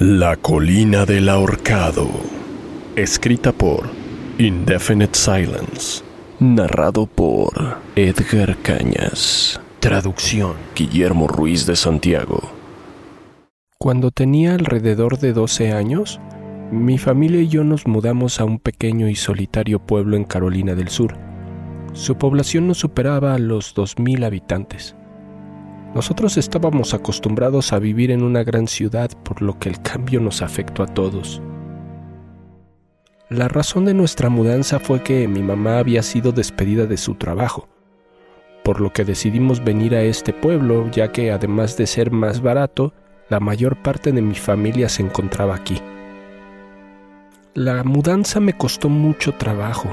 La colina del ahorcado. Escrita por Indefinite Silence. Narrado por Edgar Cañas. Traducción Guillermo Ruiz de Santiago. Cuando tenía alrededor de 12 años, mi familia y yo nos mudamos a un pequeño y solitario pueblo en Carolina del Sur. Su población no superaba a los 2.000 habitantes. Nosotros estábamos acostumbrados a vivir en una gran ciudad, por lo que el cambio nos afectó a todos. La razón de nuestra mudanza fue que mi mamá había sido despedida de su trabajo, por lo que decidimos venir a este pueblo, ya que además de ser más barato, la mayor parte de mi familia se encontraba aquí. La mudanza me costó mucho trabajo.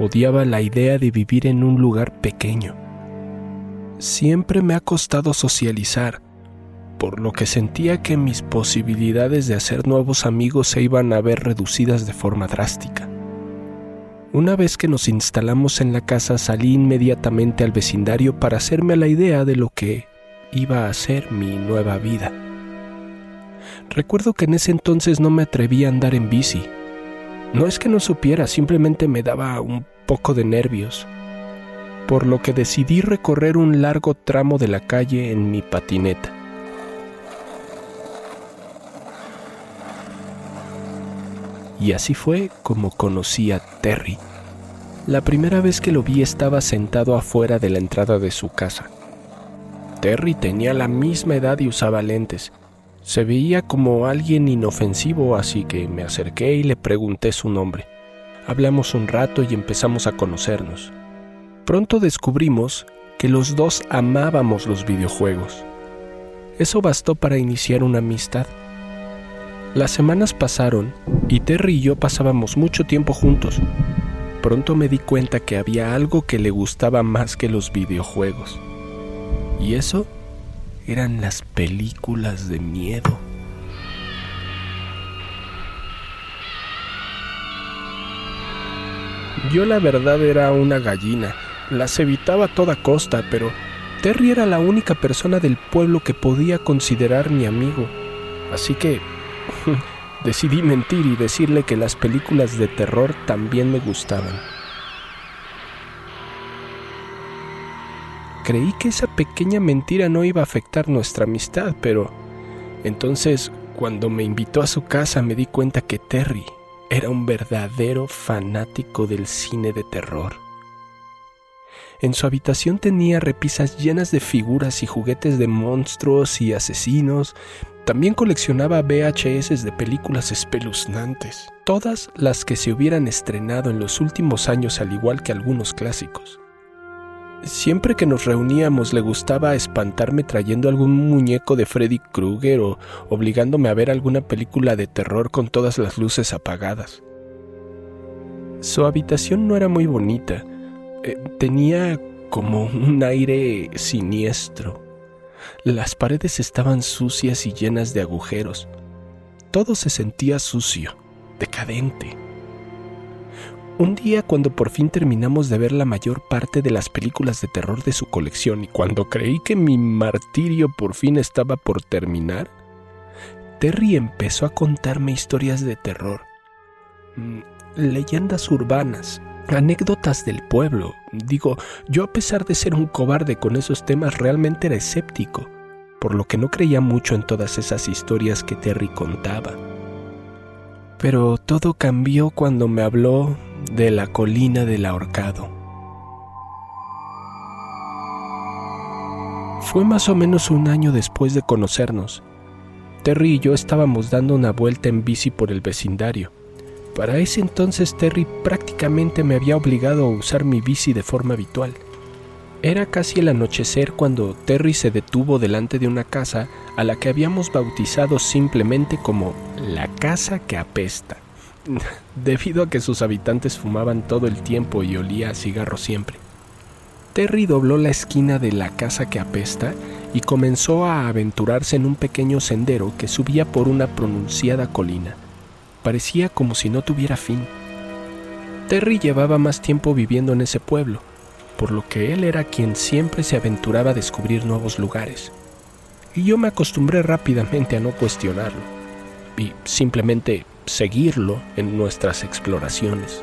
Odiaba la idea de vivir en un lugar pequeño siempre me ha costado socializar, por lo que sentía que mis posibilidades de hacer nuevos amigos se iban a ver reducidas de forma drástica. Una vez que nos instalamos en la casa salí inmediatamente al vecindario para hacerme la idea de lo que iba a ser mi nueva vida. Recuerdo que en ese entonces no me atreví a andar en bici. No es que no supiera, simplemente me daba un poco de nervios por lo que decidí recorrer un largo tramo de la calle en mi patineta. Y así fue como conocí a Terry. La primera vez que lo vi estaba sentado afuera de la entrada de su casa. Terry tenía la misma edad y usaba lentes. Se veía como alguien inofensivo, así que me acerqué y le pregunté su nombre. Hablamos un rato y empezamos a conocernos pronto descubrimos que los dos amábamos los videojuegos. Eso bastó para iniciar una amistad. Las semanas pasaron y Terry y yo pasábamos mucho tiempo juntos. Pronto me di cuenta que había algo que le gustaba más que los videojuegos. Y eso eran las películas de miedo. Yo la verdad era una gallina las evitaba a toda costa, pero Terry era la única persona del pueblo que podía considerar mi amigo. Así que decidí mentir y decirle que las películas de terror también me gustaban. Creí que esa pequeña mentira no iba a afectar nuestra amistad, pero entonces cuando me invitó a su casa me di cuenta que Terry era un verdadero fanático del cine de terror. En su habitación tenía repisas llenas de figuras y juguetes de monstruos y asesinos. También coleccionaba VHS de películas espeluznantes, todas las que se hubieran estrenado en los últimos años al igual que algunos clásicos. Siempre que nos reuníamos le gustaba espantarme trayendo algún muñeco de Freddy Krueger o obligándome a ver alguna película de terror con todas las luces apagadas. Su habitación no era muy bonita, eh, tenía como un aire siniestro. Las paredes estaban sucias y llenas de agujeros. Todo se sentía sucio, decadente. Un día cuando por fin terminamos de ver la mayor parte de las películas de terror de su colección y cuando creí que mi martirio por fin estaba por terminar, Terry empezó a contarme historias de terror, mm, leyendas urbanas, anécdotas del pueblo. Digo, yo a pesar de ser un cobarde con esos temas realmente era escéptico, por lo que no creía mucho en todas esas historias que Terry contaba. Pero todo cambió cuando me habló de la colina del ahorcado. Fue más o menos un año después de conocernos. Terry y yo estábamos dando una vuelta en bici por el vecindario. Para ese entonces Terry prácticamente me había obligado a usar mi bici de forma habitual. Era casi el anochecer cuando Terry se detuvo delante de una casa a la que habíamos bautizado simplemente como la casa que apesta, debido a que sus habitantes fumaban todo el tiempo y olía a cigarro siempre. Terry dobló la esquina de la casa que apesta y comenzó a aventurarse en un pequeño sendero que subía por una pronunciada colina. Parecía como si no tuviera fin. Terry llevaba más tiempo viviendo en ese pueblo, por lo que él era quien siempre se aventuraba a descubrir nuevos lugares. Y yo me acostumbré rápidamente a no cuestionarlo y simplemente seguirlo en nuestras exploraciones.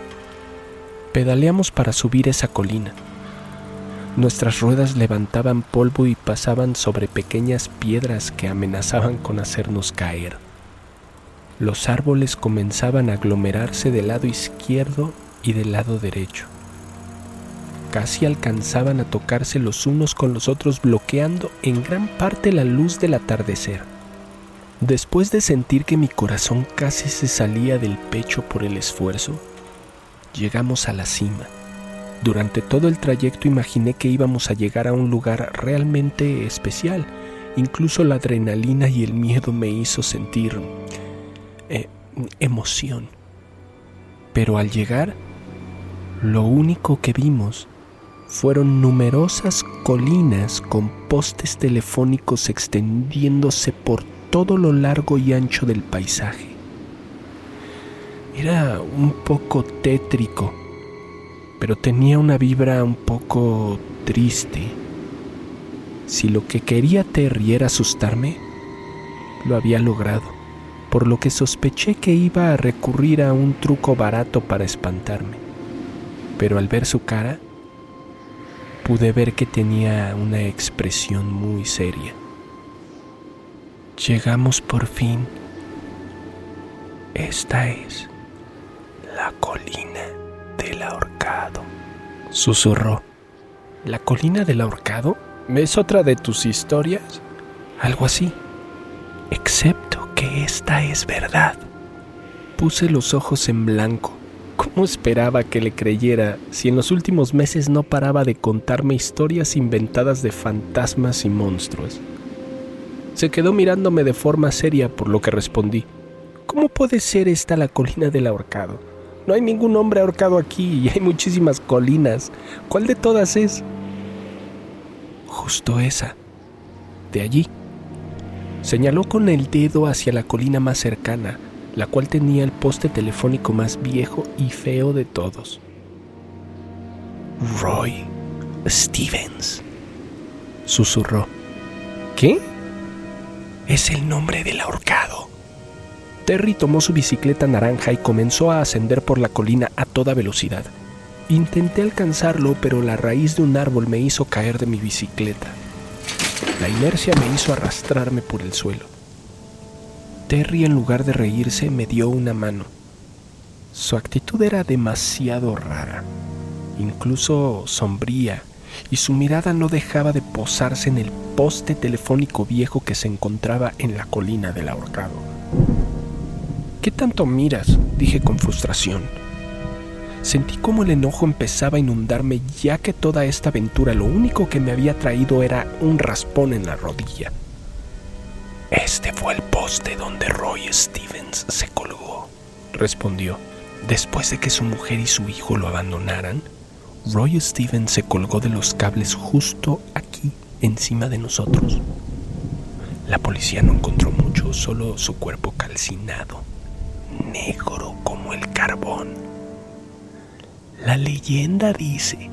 Pedaleamos para subir esa colina. Nuestras ruedas levantaban polvo y pasaban sobre pequeñas piedras que amenazaban con hacernos caer. Los árboles comenzaban a aglomerarse del lado izquierdo y del lado derecho casi alcanzaban a tocarse los unos con los otros bloqueando en gran parte la luz del atardecer. Después de sentir que mi corazón casi se salía del pecho por el esfuerzo, llegamos a la cima. Durante todo el trayecto imaginé que íbamos a llegar a un lugar realmente especial. Incluso la adrenalina y el miedo me hizo sentir eh, emoción. Pero al llegar, lo único que vimos fueron numerosas colinas con postes telefónicos extendiéndose por todo lo largo y ancho del paisaje. Era un poco tétrico, pero tenía una vibra un poco triste. Si lo que quería Terry era asustarme, lo había logrado, por lo que sospeché que iba a recurrir a un truco barato para espantarme. Pero al ver su cara, pude ver que tenía una expresión muy seria. Llegamos por fin. Esta es la colina del ahorcado. Susurró. ¿La colina del ahorcado? ¿Es otra de tus historias? Algo así. Excepto que esta es verdad. Puse los ojos en blanco ¿Cómo esperaba que le creyera si en los últimos meses no paraba de contarme historias inventadas de fantasmas y monstruos? Se quedó mirándome de forma seria por lo que respondí. ¿Cómo puede ser esta la colina del ahorcado? No hay ningún hombre ahorcado aquí y hay muchísimas colinas. ¿Cuál de todas es? Justo esa. De allí. Señaló con el dedo hacia la colina más cercana, la cual tenía el poste telefónico más viejo y feo de todos. Roy Stevens, susurró. ¿Qué? Es el nombre del ahorcado. Terry tomó su bicicleta naranja y comenzó a ascender por la colina a toda velocidad. Intenté alcanzarlo, pero la raíz de un árbol me hizo caer de mi bicicleta. La inercia me hizo arrastrarme por el suelo. Terry en lugar de reírse me dio una mano. Su actitud era demasiado rara, incluso sombría, y su mirada no dejaba de posarse en el poste telefónico viejo que se encontraba en la colina del ahorcado. ¿Qué tanto miras? dije con frustración. Sentí como el enojo empezaba a inundarme ya que toda esta aventura lo único que me había traído era un raspón en la rodilla. Este fue el poste donde Roy Stevens se colgó, respondió. Después de que su mujer y su hijo lo abandonaran, Roy Stevens se colgó de los cables justo aquí, encima de nosotros. La policía no encontró mucho, solo su cuerpo calcinado, negro como el carbón. La leyenda dice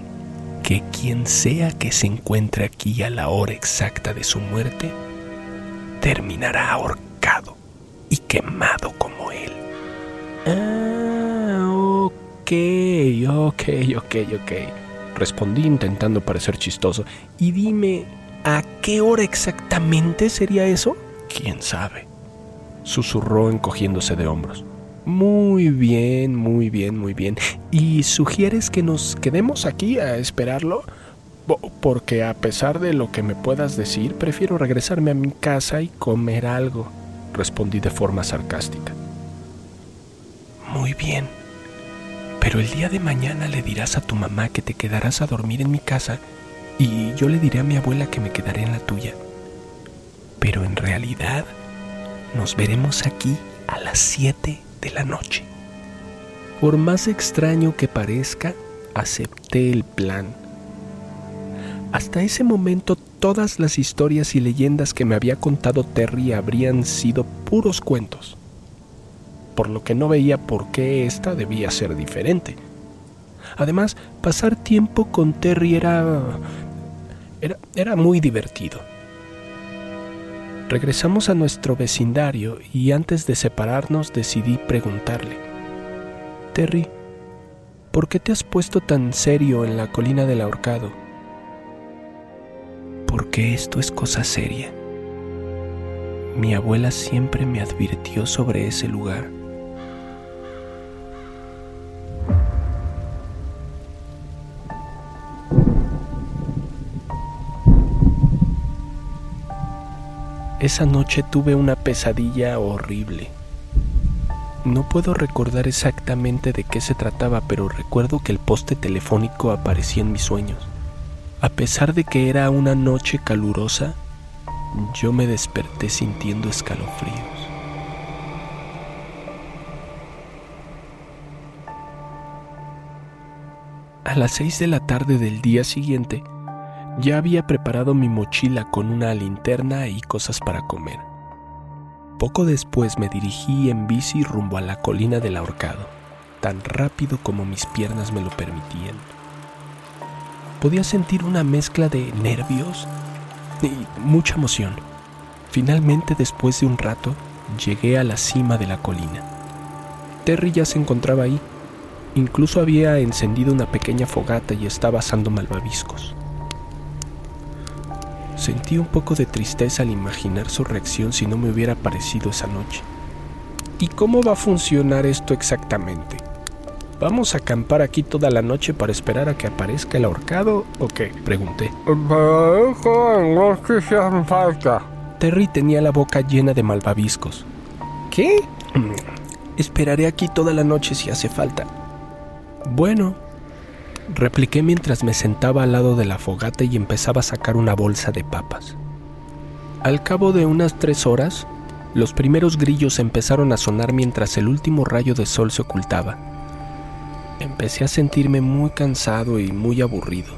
que quien sea que se encuentre aquí a la hora exacta de su muerte, terminará ahorcado y quemado como él. Ah, ok, ok, ok, ok. Respondí intentando parecer chistoso. Y dime, ¿a qué hora exactamente sería eso? ¿Quién sabe? Susurró encogiéndose de hombros. Muy bien, muy bien, muy bien. ¿Y sugieres que nos quedemos aquí a esperarlo? Porque a pesar de lo que me puedas decir, prefiero regresarme a mi casa y comer algo, respondí de forma sarcástica. Muy bien, pero el día de mañana le dirás a tu mamá que te quedarás a dormir en mi casa y yo le diré a mi abuela que me quedaré en la tuya. Pero en realidad nos veremos aquí a las 7 de la noche. Por más extraño que parezca, acepté el plan. Hasta ese momento todas las historias y leyendas que me había contado Terry habrían sido puros cuentos, por lo que no veía por qué esta debía ser diferente. Además, pasar tiempo con Terry era, era, era muy divertido. Regresamos a nuestro vecindario y antes de separarnos decidí preguntarle, Terry, ¿por qué te has puesto tan serio en la colina del ahorcado? Porque esto es cosa seria. Mi abuela siempre me advirtió sobre ese lugar. Esa noche tuve una pesadilla horrible. No puedo recordar exactamente de qué se trataba, pero recuerdo que el poste telefónico aparecía en mis sueños. A pesar de que era una noche calurosa, yo me desperté sintiendo escalofríos. A las seis de la tarde del día siguiente, ya había preparado mi mochila con una linterna y cosas para comer. Poco después me dirigí en bici rumbo a la colina del ahorcado, tan rápido como mis piernas me lo permitían. Podía sentir una mezcla de nervios y mucha emoción. Finalmente, después de un rato, llegué a la cima de la colina. Terry ya se encontraba ahí. Incluso había encendido una pequeña fogata y estaba asando malvaviscos. Sentí un poco de tristeza al imaginar su reacción si no me hubiera aparecido esa noche. ¿Y cómo va a funcionar esto exactamente? ¿Vamos a acampar aquí toda la noche para esperar a que aparezca el ahorcado o qué? Pregunté. falta. Terry tenía la boca llena de malvaviscos. ¿Qué? Esperaré aquí toda la noche si hace falta. Bueno, repliqué mientras me sentaba al lado de la fogata y empezaba a sacar una bolsa de papas. Al cabo de unas tres horas, los primeros grillos empezaron a sonar mientras el último rayo de sol se ocultaba. Empecé a sentirme muy cansado y muy aburrido.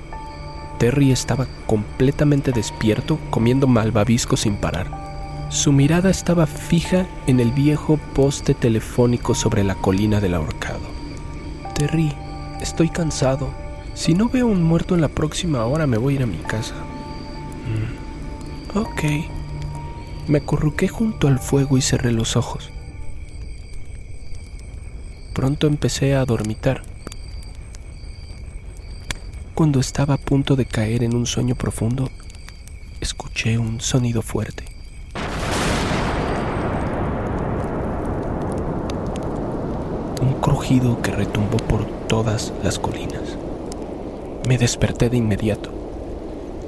Terry estaba completamente despierto comiendo malvavisco sin parar. Su mirada estaba fija en el viejo poste telefónico sobre la colina del ahorcado. Terry, estoy cansado. Si no veo un muerto en la próxima hora me voy a ir a mi casa. Mm, ok. Me acurruqué junto al fuego y cerré los ojos. Pronto empecé a dormitar. Cuando estaba a punto de caer en un sueño profundo, escuché un sonido fuerte. Que retumbó por todas las colinas. Me desperté de inmediato.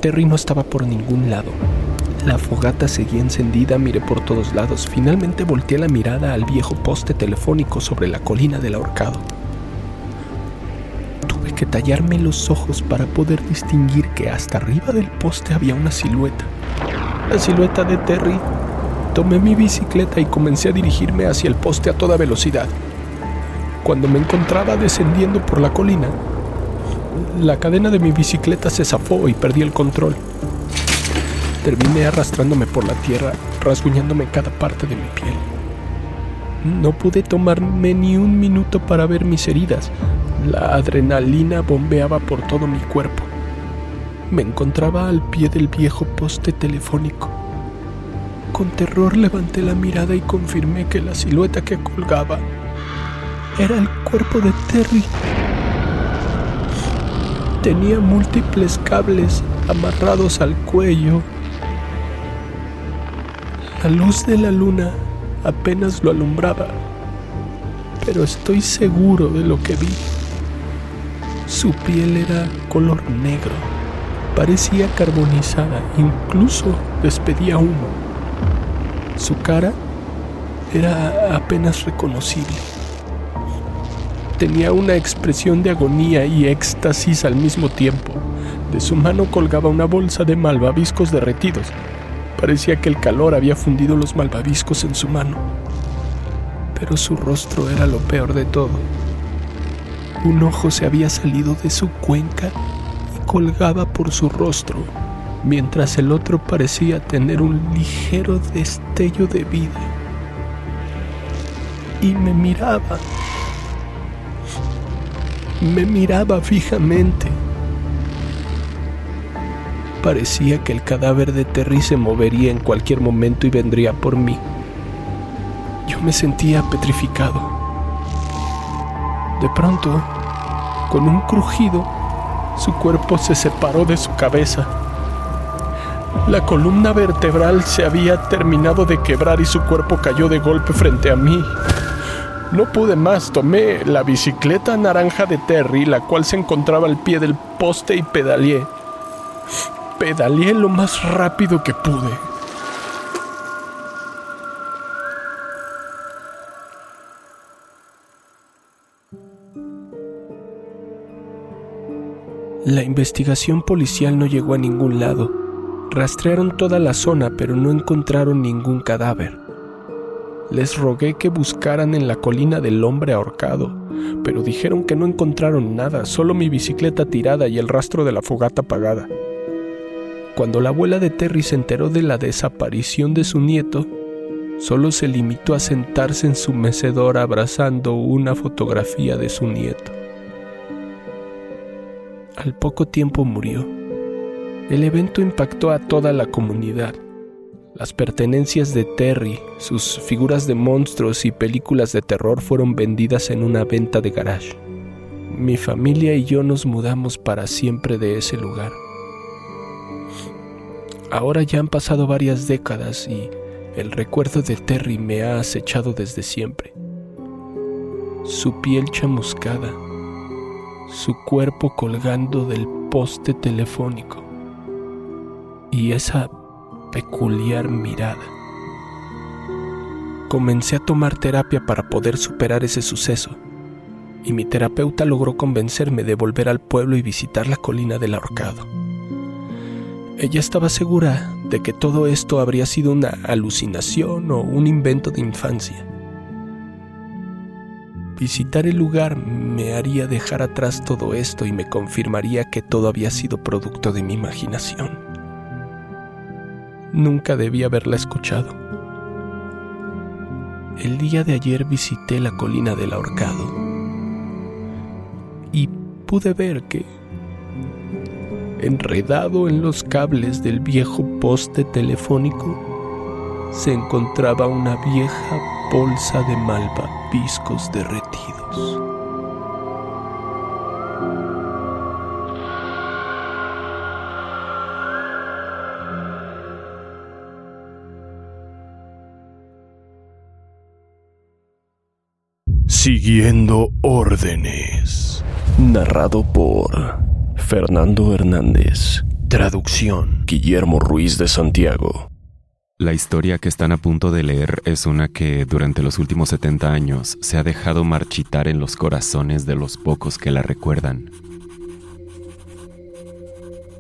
Terry no estaba por ningún lado. La fogata seguía encendida, miré por todos lados. Finalmente volteé la mirada al viejo poste telefónico sobre la colina del ahorcado. Tuve que tallarme los ojos para poder distinguir que hasta arriba del poste había una silueta. La silueta de Terry. Tomé mi bicicleta y comencé a dirigirme hacia el poste a toda velocidad. Cuando me encontraba descendiendo por la colina, la cadena de mi bicicleta se zafó y perdí el control. Terminé arrastrándome por la tierra, rasguñándome cada parte de mi piel. No pude tomarme ni un minuto para ver mis heridas. La adrenalina bombeaba por todo mi cuerpo. Me encontraba al pie del viejo poste telefónico. Con terror levanté la mirada y confirmé que la silueta que colgaba era el cuerpo de Terry. Tenía múltiples cables amarrados al cuello. La luz de la luna apenas lo alumbraba, pero estoy seguro de lo que vi. Su piel era color negro, parecía carbonizada, incluso despedía humo. Su cara era apenas reconocible tenía una expresión de agonía y éxtasis al mismo tiempo. De su mano colgaba una bolsa de malvaviscos derretidos. Parecía que el calor había fundido los malvaviscos en su mano. Pero su rostro era lo peor de todo. Un ojo se había salido de su cuenca y colgaba por su rostro, mientras el otro parecía tener un ligero destello de vida. Y me miraba. Me miraba fijamente. Parecía que el cadáver de Terry se movería en cualquier momento y vendría por mí. Yo me sentía petrificado. De pronto, con un crujido, su cuerpo se separó de su cabeza. La columna vertebral se había terminado de quebrar y su cuerpo cayó de golpe frente a mí. No pude más, tomé la bicicleta naranja de Terry, la cual se encontraba al pie del poste y pedaleé. Pedaleé lo más rápido que pude. La investigación policial no llegó a ningún lado. Rastrearon toda la zona, pero no encontraron ningún cadáver. Les rogué que buscaran en la colina del hombre ahorcado, pero dijeron que no encontraron nada, solo mi bicicleta tirada y el rastro de la fogata apagada. Cuando la abuela de Terry se enteró de la desaparición de su nieto, solo se limitó a sentarse en su mecedor abrazando una fotografía de su nieto. Al poco tiempo murió. El evento impactó a toda la comunidad. Las pertenencias de Terry, sus figuras de monstruos y películas de terror fueron vendidas en una venta de garage. Mi familia y yo nos mudamos para siempre de ese lugar. Ahora ya han pasado varias décadas y el recuerdo de Terry me ha acechado desde siempre. Su piel chamuscada, su cuerpo colgando del poste telefónico y esa peculiar mirada. Comencé a tomar terapia para poder superar ese suceso y mi terapeuta logró convencerme de volver al pueblo y visitar la colina del ahorcado. Ella estaba segura de que todo esto habría sido una alucinación o un invento de infancia. Visitar el lugar me haría dejar atrás todo esto y me confirmaría que todo había sido producto de mi imaginación. Nunca debí haberla escuchado. El día de ayer visité la colina del ahorcado y pude ver que, enredado en los cables del viejo poste telefónico, se encontraba una vieja bolsa de malvaviscos derretidos. Siguiendo órdenes. Narrado por Fernando Hernández. Traducción. Guillermo Ruiz de Santiago. La historia que están a punto de leer es una que durante los últimos 70 años se ha dejado marchitar en los corazones de los pocos que la recuerdan.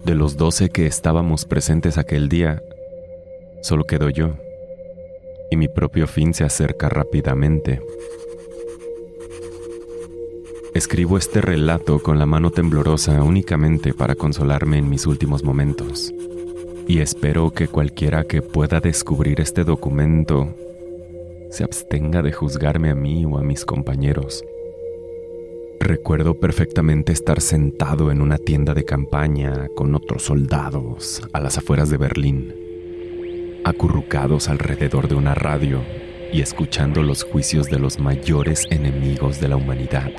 De los 12 que estábamos presentes aquel día, solo quedo yo, y mi propio fin se acerca rápidamente. Escribo este relato con la mano temblorosa únicamente para consolarme en mis últimos momentos. Y espero que cualquiera que pueda descubrir este documento se abstenga de juzgarme a mí o a mis compañeros. Recuerdo perfectamente estar sentado en una tienda de campaña con otros soldados a las afueras de Berlín, acurrucados alrededor de una radio y escuchando los juicios de los mayores enemigos de la humanidad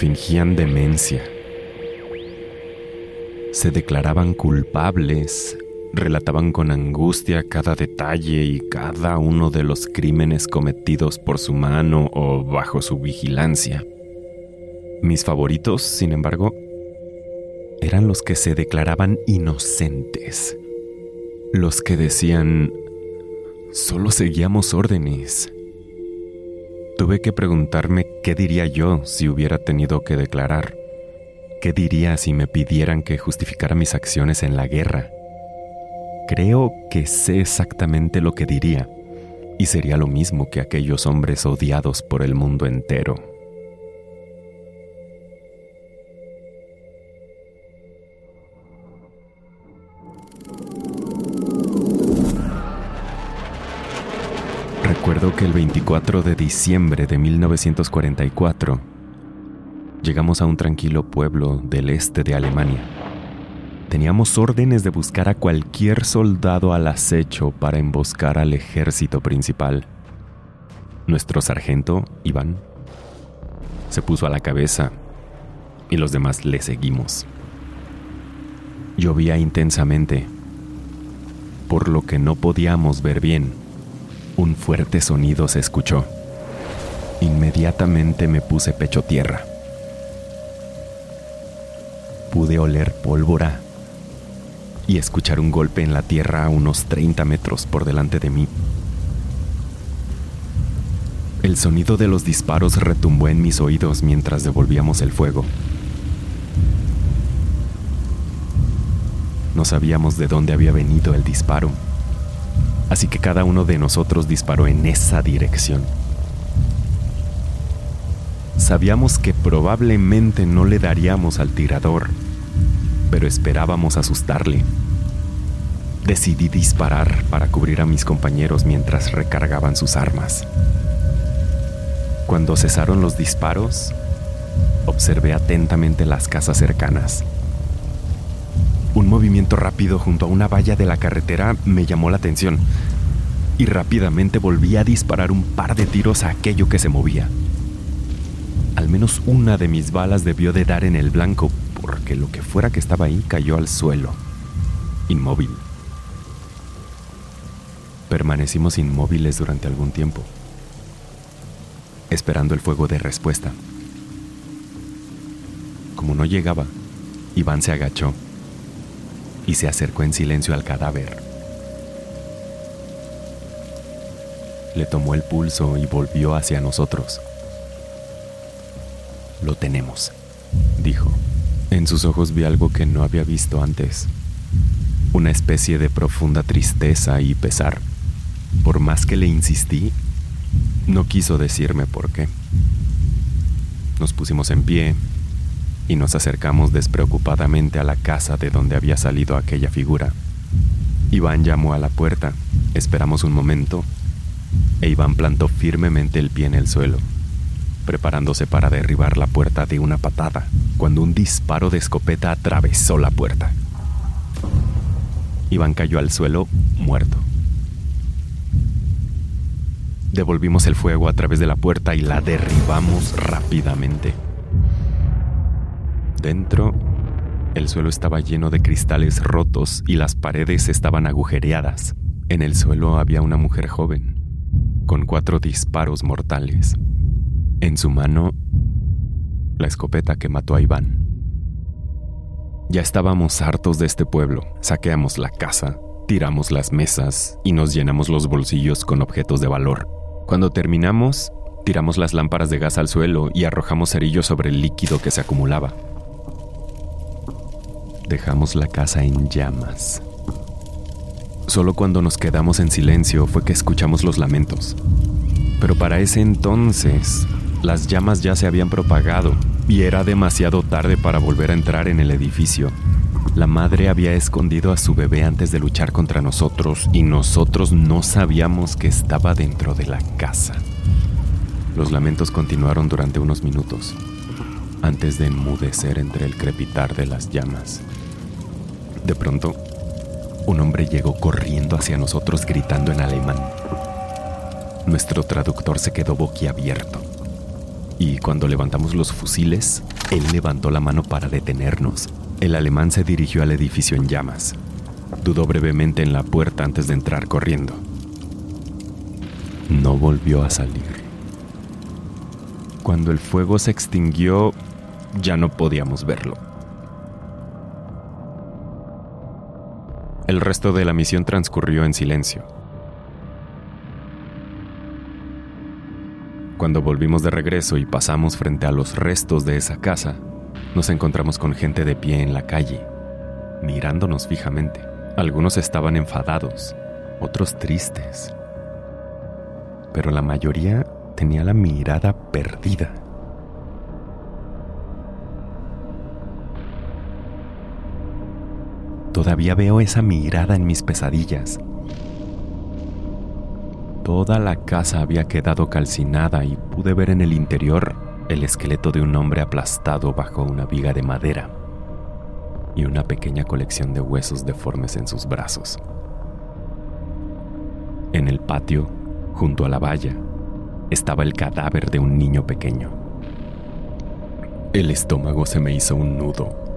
fingían demencia. Se declaraban culpables, relataban con angustia cada detalle y cada uno de los crímenes cometidos por su mano o bajo su vigilancia. Mis favoritos, sin embargo, eran los que se declaraban inocentes, los que decían, solo seguíamos órdenes, Tuve que preguntarme qué diría yo si hubiera tenido que declarar. ¿Qué diría si me pidieran que justificara mis acciones en la guerra? Creo que sé exactamente lo que diría, y sería lo mismo que aquellos hombres odiados por el mundo entero. 24 de diciembre de 1944 llegamos a un tranquilo pueblo del este de Alemania. Teníamos órdenes de buscar a cualquier soldado al acecho para emboscar al ejército principal. Nuestro sargento, Iván, se puso a la cabeza y los demás le seguimos. Llovía intensamente, por lo que no podíamos ver bien. Un fuerte sonido se escuchó. Inmediatamente me puse pecho tierra pude oler pólvora y escuchar un golpe en la tierra a unos 30 metros por delante de mí. El sonido de los disparos retumbó en mis oídos mientras devolvíamos el fuego. No sabíamos de dónde había venido el disparo, así que cada uno de nosotros disparó en esa dirección. Sabíamos que probablemente no le daríamos al tirador, pero esperábamos asustarle. Decidí disparar para cubrir a mis compañeros mientras recargaban sus armas. Cuando cesaron los disparos, observé atentamente las casas cercanas. Un movimiento rápido junto a una valla de la carretera me llamó la atención y rápidamente volví a disparar un par de tiros a aquello que se movía. Al menos una de mis balas debió de dar en el blanco, porque lo que fuera que estaba ahí cayó al suelo, inmóvil. Permanecimos inmóviles durante algún tiempo, esperando el fuego de respuesta. Como no llegaba, Iván se agachó y se acercó en silencio al cadáver. Le tomó el pulso y volvió hacia nosotros. Lo tenemos, dijo. En sus ojos vi algo que no había visto antes. Una especie de profunda tristeza y pesar. Por más que le insistí, no quiso decirme por qué. Nos pusimos en pie y nos acercamos despreocupadamente a la casa de donde había salido aquella figura. Iván llamó a la puerta, esperamos un momento e Iván plantó firmemente el pie en el suelo preparándose para derribar la puerta de una patada, cuando un disparo de escopeta atravesó la puerta. Iván cayó al suelo muerto. Devolvimos el fuego a través de la puerta y la derribamos rápidamente. Dentro, el suelo estaba lleno de cristales rotos y las paredes estaban agujereadas. En el suelo había una mujer joven, con cuatro disparos mortales. En su mano, la escopeta que mató a Iván. Ya estábamos hartos de este pueblo. Saqueamos la casa, tiramos las mesas y nos llenamos los bolsillos con objetos de valor. Cuando terminamos, tiramos las lámparas de gas al suelo y arrojamos cerillos sobre el líquido que se acumulaba. Dejamos la casa en llamas. Solo cuando nos quedamos en silencio fue que escuchamos los lamentos. Pero para ese entonces las llamas ya se habían propagado y era demasiado tarde para volver a entrar en el edificio. La madre había escondido a su bebé antes de luchar contra nosotros y nosotros no sabíamos que estaba dentro de la casa. Los lamentos continuaron durante unos minutos, antes de enmudecer entre el crepitar de las llamas. De pronto, un hombre llegó corriendo hacia nosotros gritando en alemán. Nuestro traductor se quedó boquiabierto y cuando levantamos los fusiles, él levantó la mano para detenernos. El alemán se dirigió al edificio en llamas. Dudó brevemente en la puerta antes de entrar corriendo. No volvió a salir. Cuando el fuego se extinguió, ya no podíamos verlo. El resto de la misión transcurrió en silencio. Cuando volvimos de regreso y pasamos frente a los restos de esa casa, nos encontramos con gente de pie en la calle, mirándonos fijamente. Algunos estaban enfadados, otros tristes, pero la mayoría tenía la mirada perdida. Todavía veo esa mirada en mis pesadillas. Toda la casa había quedado calcinada y pude ver en el interior el esqueleto de un hombre aplastado bajo una viga de madera y una pequeña colección de huesos deformes en sus brazos. En el patio, junto a la valla, estaba el cadáver de un niño pequeño. El estómago se me hizo un nudo.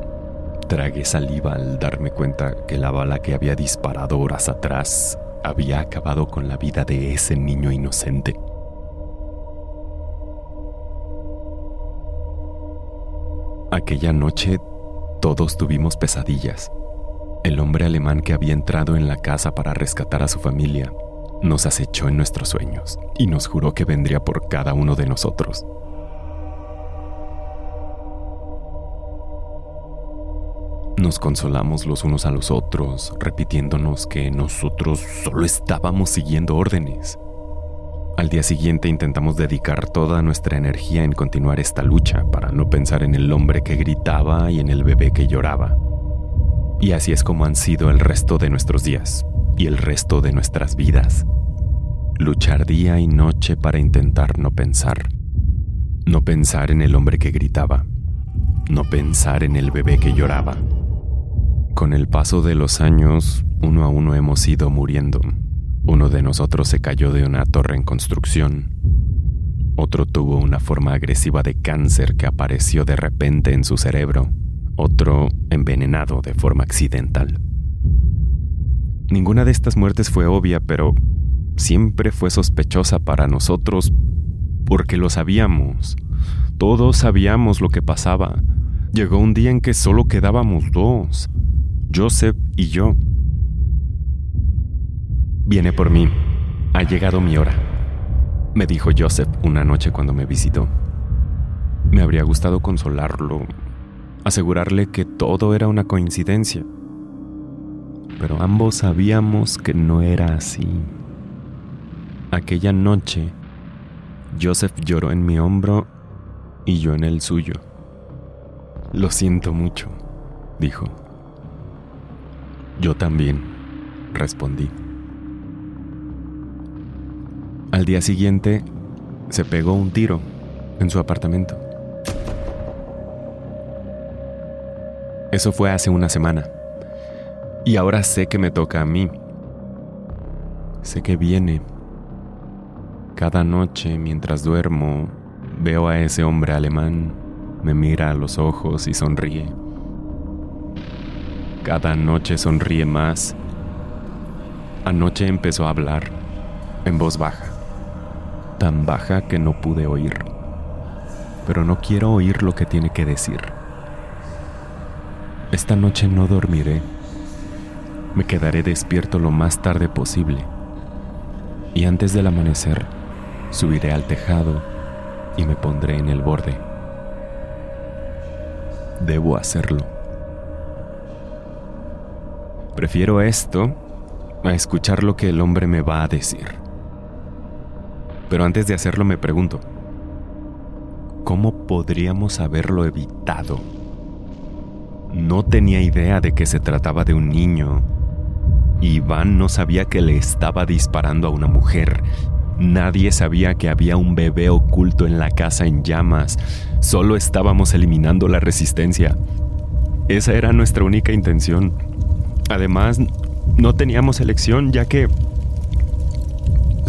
Tragué saliva al darme cuenta que la bala que había disparado horas atrás había acabado con la vida de ese niño inocente. Aquella noche todos tuvimos pesadillas. El hombre alemán que había entrado en la casa para rescatar a su familia nos acechó en nuestros sueños y nos juró que vendría por cada uno de nosotros. Nos consolamos los unos a los otros, repitiéndonos que nosotros solo estábamos siguiendo órdenes. Al día siguiente intentamos dedicar toda nuestra energía en continuar esta lucha para no pensar en el hombre que gritaba y en el bebé que lloraba. Y así es como han sido el resto de nuestros días y el resto de nuestras vidas. Luchar día y noche para intentar no pensar. No pensar en el hombre que gritaba. No pensar en el bebé que lloraba. Con el paso de los años, uno a uno hemos ido muriendo uno de nosotros se cayó de una torre en construcción. Otro tuvo una forma agresiva de cáncer que apareció de repente en su cerebro. Otro envenenado de forma accidental. Ninguna de estas muertes fue obvia, pero siempre fue sospechosa para nosotros porque lo sabíamos. Todos sabíamos lo que pasaba. Llegó un día en que solo quedábamos dos, Joseph y yo. Viene por mí. Ha llegado mi hora, me dijo Joseph una noche cuando me visitó. Me habría gustado consolarlo, asegurarle que todo era una coincidencia. Pero ambos sabíamos que no era así. Aquella noche, Joseph lloró en mi hombro y yo en el suyo. Lo siento mucho, dijo. Yo también, respondí. Al día siguiente, se pegó un tiro en su apartamento. Eso fue hace una semana. Y ahora sé que me toca a mí. Sé que viene. Cada noche mientras duermo, veo a ese hombre alemán, me mira a los ojos y sonríe. Cada noche sonríe más. Anoche empezó a hablar en voz baja tan baja que no pude oír. Pero no quiero oír lo que tiene que decir. Esta noche no dormiré. Me quedaré despierto lo más tarde posible. Y antes del amanecer, subiré al tejado y me pondré en el borde. Debo hacerlo. Prefiero esto a escuchar lo que el hombre me va a decir. Pero antes de hacerlo me pregunto, ¿cómo podríamos haberlo evitado? No tenía idea de que se trataba de un niño. Iván no sabía que le estaba disparando a una mujer. Nadie sabía que había un bebé oculto en la casa en llamas. Solo estábamos eliminando la resistencia. Esa era nuestra única intención. Además, no teníamos elección ya que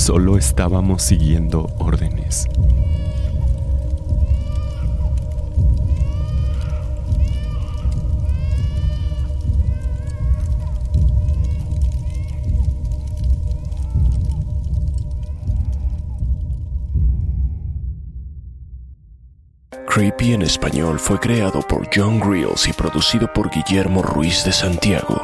Solo estábamos siguiendo órdenes. Creepy en español fue creado por John Grills y producido por Guillermo Ruiz de Santiago.